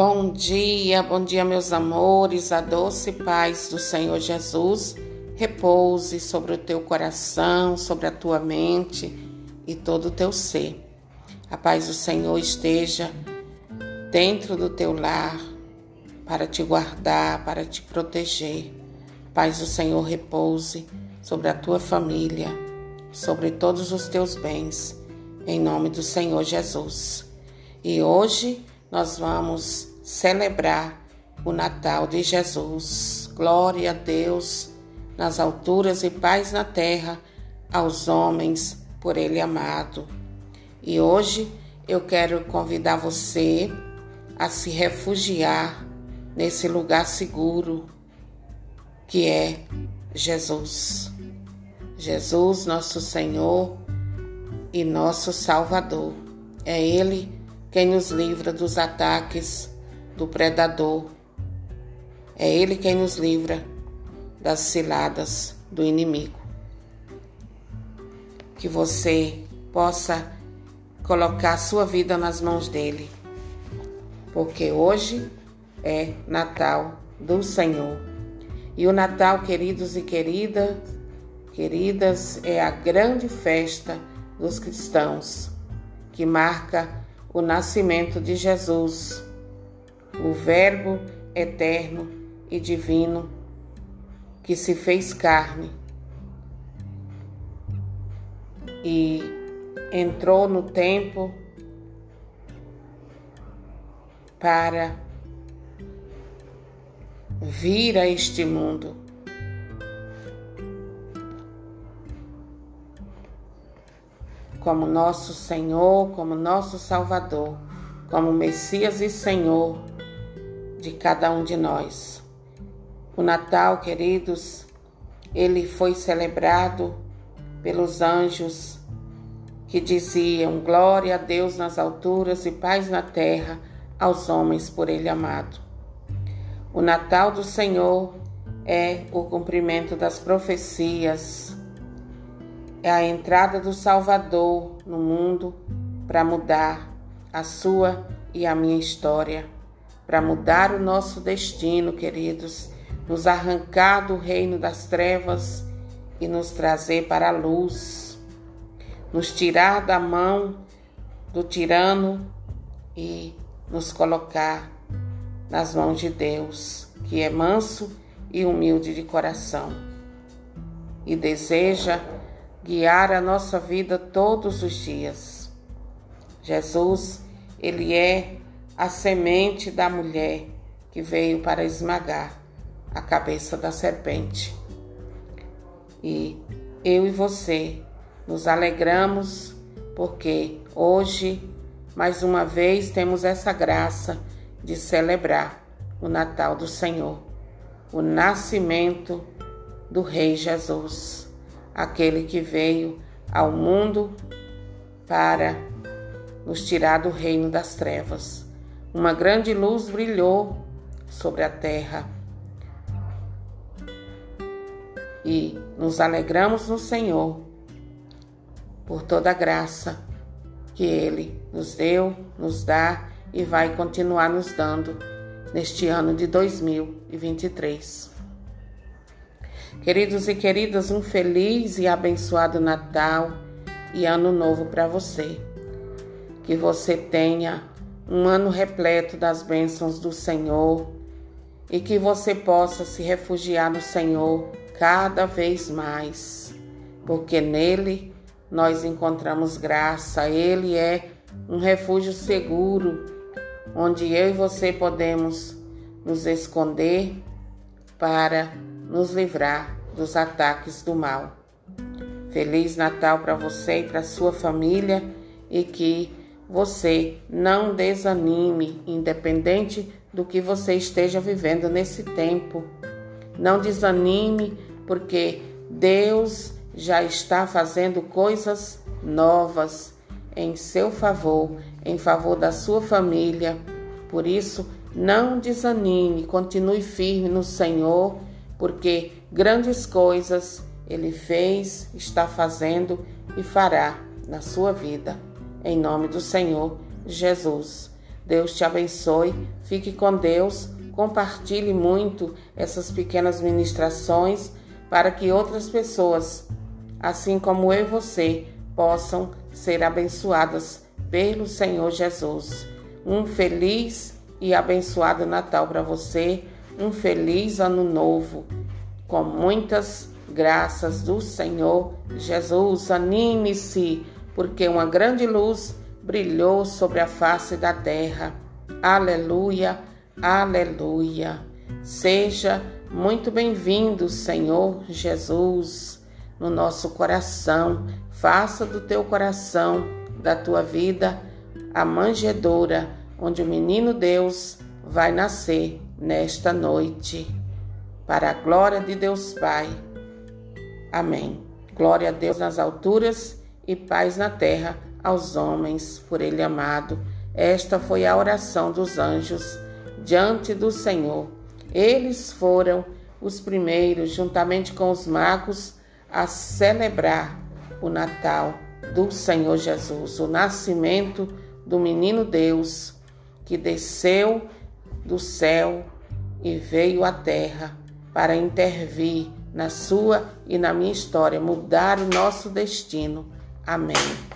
Bom dia, bom dia, meus amores. A doce paz do Senhor Jesus repouse sobre o teu coração, sobre a tua mente e todo o teu ser. A paz do Senhor esteja dentro do teu lar para te guardar, para te proteger. A paz do Senhor repouse sobre a tua família, sobre todos os teus bens, em nome do Senhor Jesus. E hoje nós vamos celebrar o Natal de Jesus. Glória a Deus nas alturas e paz na terra aos homens por Ele amado. E hoje eu quero convidar você a se refugiar nesse lugar seguro que é Jesus. Jesus, nosso Senhor e nosso Salvador. É Ele quem nos livra dos ataques do predador. É Ele quem nos livra das ciladas do inimigo. Que você possa colocar sua vida nas mãos dele, porque hoje é Natal do Senhor. E o Natal, queridos e queridas, queridas, é a grande festa dos cristãos que marca o nascimento de Jesus, o Verbo eterno e divino que se fez carne e entrou no tempo para vir a este mundo como nosso Senhor, como nosso Salvador, como Messias e Senhor de cada um de nós. O Natal, queridos, ele foi celebrado pelos anjos que diziam: Glória a Deus nas alturas e paz na terra aos homens por Ele amado. O Natal do Senhor é o cumprimento das profecias é a entrada do Salvador no mundo para mudar a sua e a minha história, para mudar o nosso destino, queridos, nos arrancar do reino das trevas e nos trazer para a luz, nos tirar da mão do tirano e nos colocar nas mãos de Deus, que é manso e humilde de coração e deseja guiar a nossa vida todos os dias. Jesus, ele é a semente da mulher que veio para esmagar a cabeça da serpente. E eu e você nos alegramos porque hoje, mais uma vez, temos essa graça de celebrar o Natal do Senhor, o nascimento do Rei Jesus aquele que veio ao mundo para nos tirar do reino das trevas. Uma grande luz brilhou sobre a terra e nos alegramos no Senhor por toda a graça que Ele nos deu, nos dá e vai continuar nos dando neste ano de 2023. Queridos e queridas, um feliz e abençoado Natal e Ano Novo para você. Que você tenha um ano repleto das bênçãos do Senhor e que você possa se refugiar no Senhor cada vez mais, porque nele nós encontramos graça, ele é um refúgio seguro onde eu e você podemos nos esconder para nos livrar dos ataques do mal. Feliz Natal para você e para sua família e que você não desanime, independente do que você esteja vivendo nesse tempo. Não desanime, porque Deus já está fazendo coisas novas em seu favor, em favor da sua família. Por isso, não desanime, continue firme no Senhor, porque grandes coisas ele fez, está fazendo e fará na sua vida. Em nome do Senhor Jesus. Deus te abençoe. Fique com Deus. Compartilhe muito essas pequenas ministrações para que outras pessoas, assim como eu e você, possam ser abençoadas pelo Senhor Jesus. Um feliz e abençoado Natal para você, um feliz ano novo, com muitas graças do Senhor Jesus. Anime-se, porque uma grande luz brilhou sobre a face da terra. Aleluia, aleluia. Seja muito bem-vindo, Senhor Jesus, no nosso coração. Faça do teu coração, da tua vida, a manjedoura onde o menino Deus vai nascer nesta noite. Para a glória de Deus Pai. Amém. Glória a Deus nas alturas e paz na terra aos homens por Ele amado. Esta foi a oração dos anjos diante do Senhor. Eles foram os primeiros, juntamente com os magos, a celebrar o Natal do Senhor Jesus, o nascimento do menino Deus que desceu do céu e veio à terra para intervir na sua e na minha história, mudar o nosso destino. Amém.